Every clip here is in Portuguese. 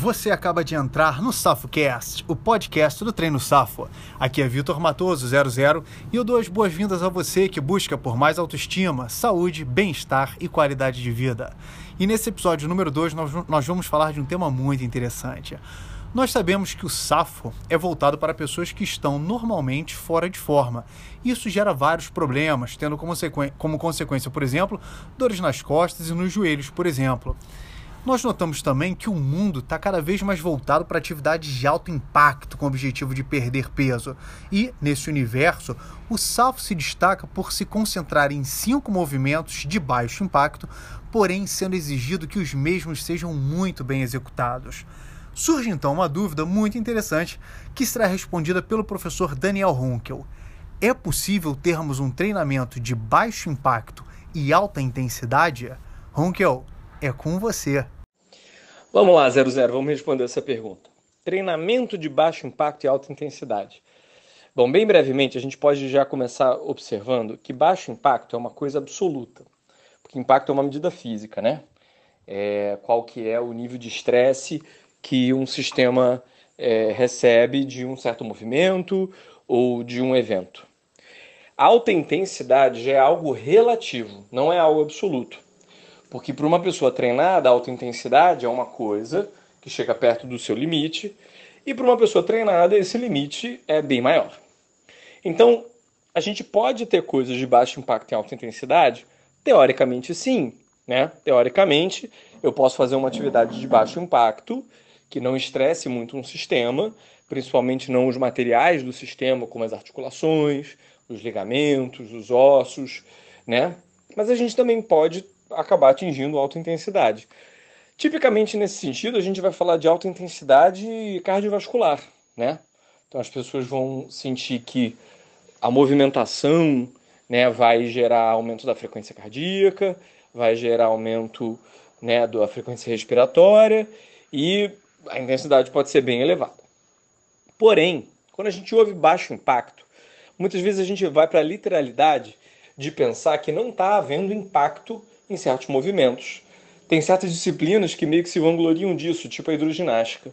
Você acaba de entrar no SafoCast, o podcast do Treino Safo. Aqui é Vitor Matoso, 00, e eu dou as boas-vindas a você que busca por mais autoestima, saúde, bem-estar e qualidade de vida. E nesse episódio número 2, nós, vamos falar de um tema muito interessante. Nós sabemos que o SAFO é voltado para pessoas que estão normalmente fora de forma. Isso gera vários problemas, tendo como, como consequência, por exemplo, dores nas costas e nos joelhos, por exemplo. Nós notamos também que o mundo está cada vez mais voltado para atividades de alto impacto com o objetivo de perder peso. E, nesse universo, o SAFO se destaca por se concentrar em cinco movimentos de baixo impacto, porém sendo exigido que os mesmos sejam muito bem executados. Surge então uma dúvida muito interessante que será respondida pelo professor Daniel Runkel. É possível termos um treinamento de baixo impacto e alta intensidade? Runkel, é com você. Vamos lá, 00, vamos responder essa pergunta. Treinamento de baixo impacto e alta intensidade. Bom, bem brevemente, a gente pode já começar observando que baixo impacto é uma coisa absoluta, porque impacto é uma medida física, né? É, qual que é o nível de estresse que um sistema é, recebe de um certo movimento ou de um evento. Alta intensidade já é algo relativo, não é algo absoluto. Porque para uma pessoa treinada, alta intensidade é uma coisa que chega perto do seu limite, e para uma pessoa treinada, esse limite é bem maior. Então, a gente pode ter coisas de baixo impacto e alta intensidade? Teoricamente, sim. Né? Teoricamente, eu posso fazer uma atividade de baixo impacto que não estresse muito um sistema, principalmente não os materiais do sistema, como as articulações, os ligamentos, os ossos, né? Mas a gente também pode acabar atingindo alta intensidade. Tipicamente nesse sentido, a gente vai falar de alta intensidade cardiovascular, né? Então as pessoas vão sentir que a movimentação, né, vai gerar aumento da frequência cardíaca, vai gerar aumento, né, da frequência respiratória e a intensidade pode ser bem elevada. Porém, quando a gente ouve baixo impacto, muitas vezes a gente vai para a literalidade de pensar que não está havendo impacto em certos movimentos. Tem certas disciplinas que meio que se vangloriam disso, tipo a hidroginástica.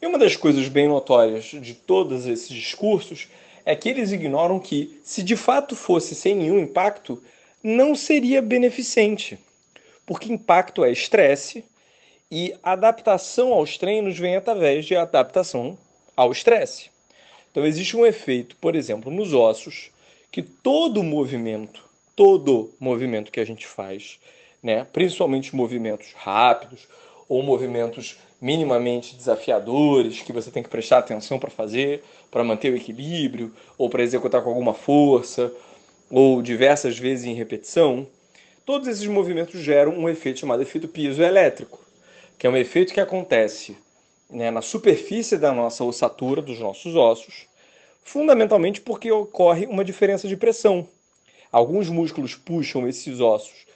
E uma das coisas bem notórias de todos esses discursos é que eles ignoram que, se de fato fosse sem nenhum impacto, não seria beneficente. Porque impacto é estresse e adaptação aos treinos vem através de adaptação ao estresse. Então existe um efeito, por exemplo, nos ossos, que todo movimento todo movimento que a gente faz, né? principalmente movimentos rápidos ou movimentos minimamente desafiadores que você tem que prestar atenção para fazer, para manter o equilíbrio ou para executar com alguma força ou diversas vezes em repetição, todos esses movimentos geram um efeito chamado efeito piezoelétrico, que é um efeito que acontece né, na superfície da nossa ossatura, dos nossos ossos, fundamentalmente porque ocorre uma diferença de pressão Alguns músculos puxam esses ossos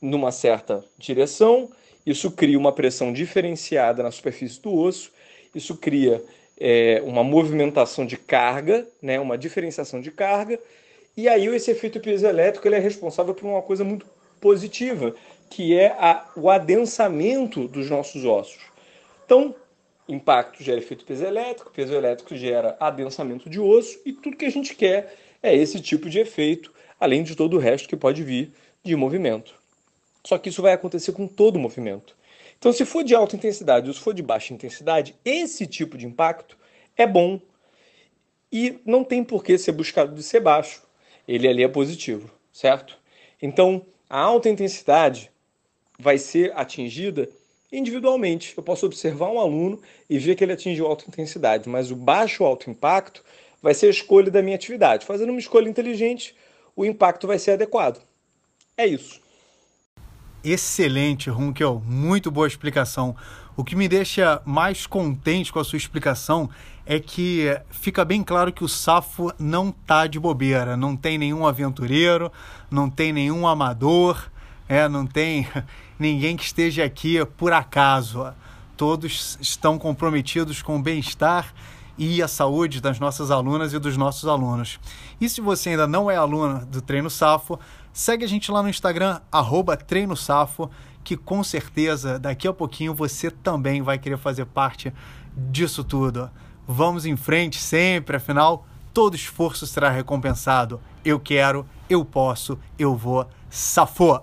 numa certa direção, isso cria uma pressão diferenciada na superfície do osso, isso cria é, uma movimentação de carga, né, uma diferenciação de carga, e aí esse efeito piezoelétrico ele é responsável por uma coisa muito positiva, que é a, o adensamento dos nossos ossos. Então, impacto gera efeito piezoelétrico, piezoelétrico gera adensamento de osso, e tudo que a gente quer é esse tipo de efeito além de todo o resto que pode vir de movimento. Só que isso vai acontecer com todo o movimento. Então, se for de alta intensidade ou se for de baixa intensidade, esse tipo de impacto é bom e não tem por que ser buscado de ser baixo. Ele ali é positivo, certo? Então, a alta intensidade vai ser atingida individualmente. Eu posso observar um aluno e ver que ele atingiu alta intensidade, mas o baixo alto impacto vai ser a escolha da minha atividade. Fazendo uma escolha inteligente, o impacto vai ser adequado. É isso. Excelente, Runkel. Muito boa explicação. O que me deixa mais contente com a sua explicação é que fica bem claro que o Safo não tá de bobeira, não tem nenhum aventureiro, não tem nenhum amador, é, não tem ninguém que esteja aqui por acaso. Todos estão comprometidos com o bem-estar e a saúde das nossas alunas e dos nossos alunos. E se você ainda não é aluna do Treino Safo, segue a gente lá no Instagram, arroba Treino Safo, que com certeza daqui a pouquinho você também vai querer fazer parte disso tudo. Vamos em frente sempre, afinal, todo esforço será recompensado. Eu quero, eu posso, eu vou, safou!